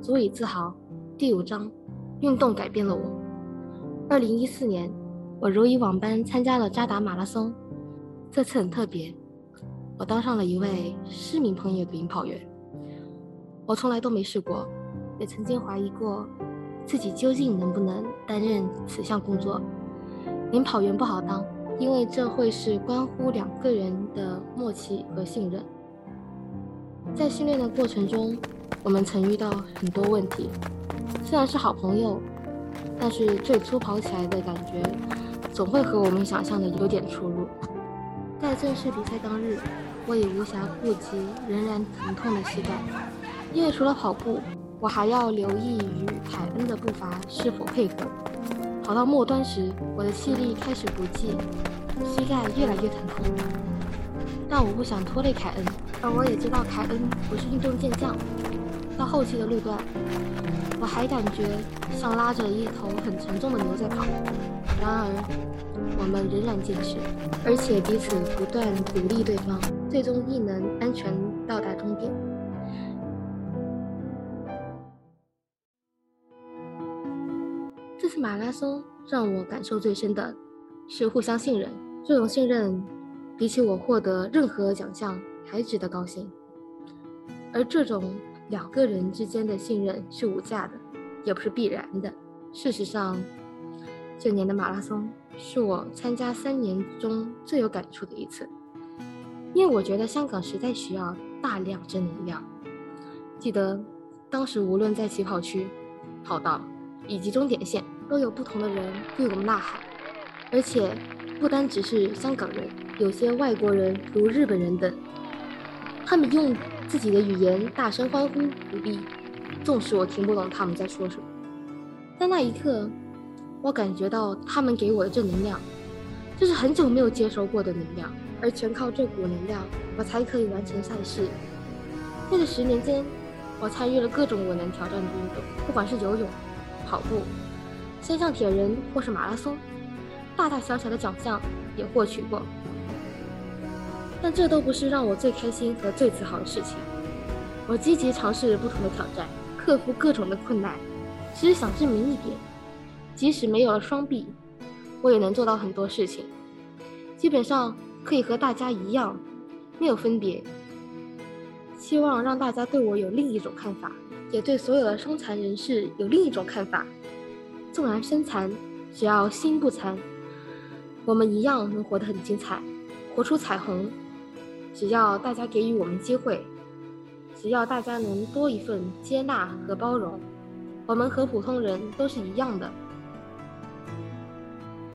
足以自豪。第五章，运动改变了我。二零一四年，我如以往般参加了扎达马拉松。这次很特别，我当上了一位市民朋友的领跑员。我从来都没试过，也曾经怀疑过自己究竟能不能担任此项工作。领跑员不好当，因为这会是关乎两个人的默契和信任。在训练的过程中，我们曾遇到很多问题，虽然是好朋友。但是最初跑起来的感觉，总会和我们想象的有点出入。在正式比赛当日，我已无暇顾及仍然疼痛的膝盖，因为除了跑步，我还要留意与凯恩的步伐是否配合。跑到末端时，我的气力开始不济，膝盖越来越疼痛。但我不想拖累凯恩，而我也知道凯恩不是运动健将。到后期的路段。我还感觉像拉着一头很沉重的牛在跑，然而我们仍然坚持，而且彼此不断鼓励对方，最终亦能安全到达终点。这次马拉松让我感受最深的是互相信任，这种信任比起我获得任何奖项还值得高兴，而这种。两个人之间的信任是无价的，也不是必然的。事实上，这年的马拉松是我参加三年中最有感触的一次，因为我觉得香港实在需要大量正能量。记得当时无论在起跑区、跑道以及终点线，都有不同的人为我们呐喊，而且不单只是香港人，有些外国人如日本人等，他们用。自己的语言大声欢呼鼓励，纵使我听不懂他们在说什么，在那一刻，我感觉到他们给我的正能量，这是很久没有接收过的能量，而全靠这股能量，我才可以完成赛事。在这十年间，我参与了各种我能挑战的运动，不管是游泳、跑步、山上铁人或是马拉松，大大小小的奖项也获取过。但这都不是让我最开心和最自豪的事情。我积极尝试不同的挑战，克服各种的困难，只是想证明一点：即使没有了双臂，我也能做到很多事情。基本上可以和大家一样，没有分别。希望让大家对我有另一种看法，也对所有的伤残人士有另一种看法。纵然身残，只要心不残，我们一样能活得很精彩，活出彩虹。只要大家给予我们机会，只要大家能多一份接纳和包容，我们和普通人都是一样的。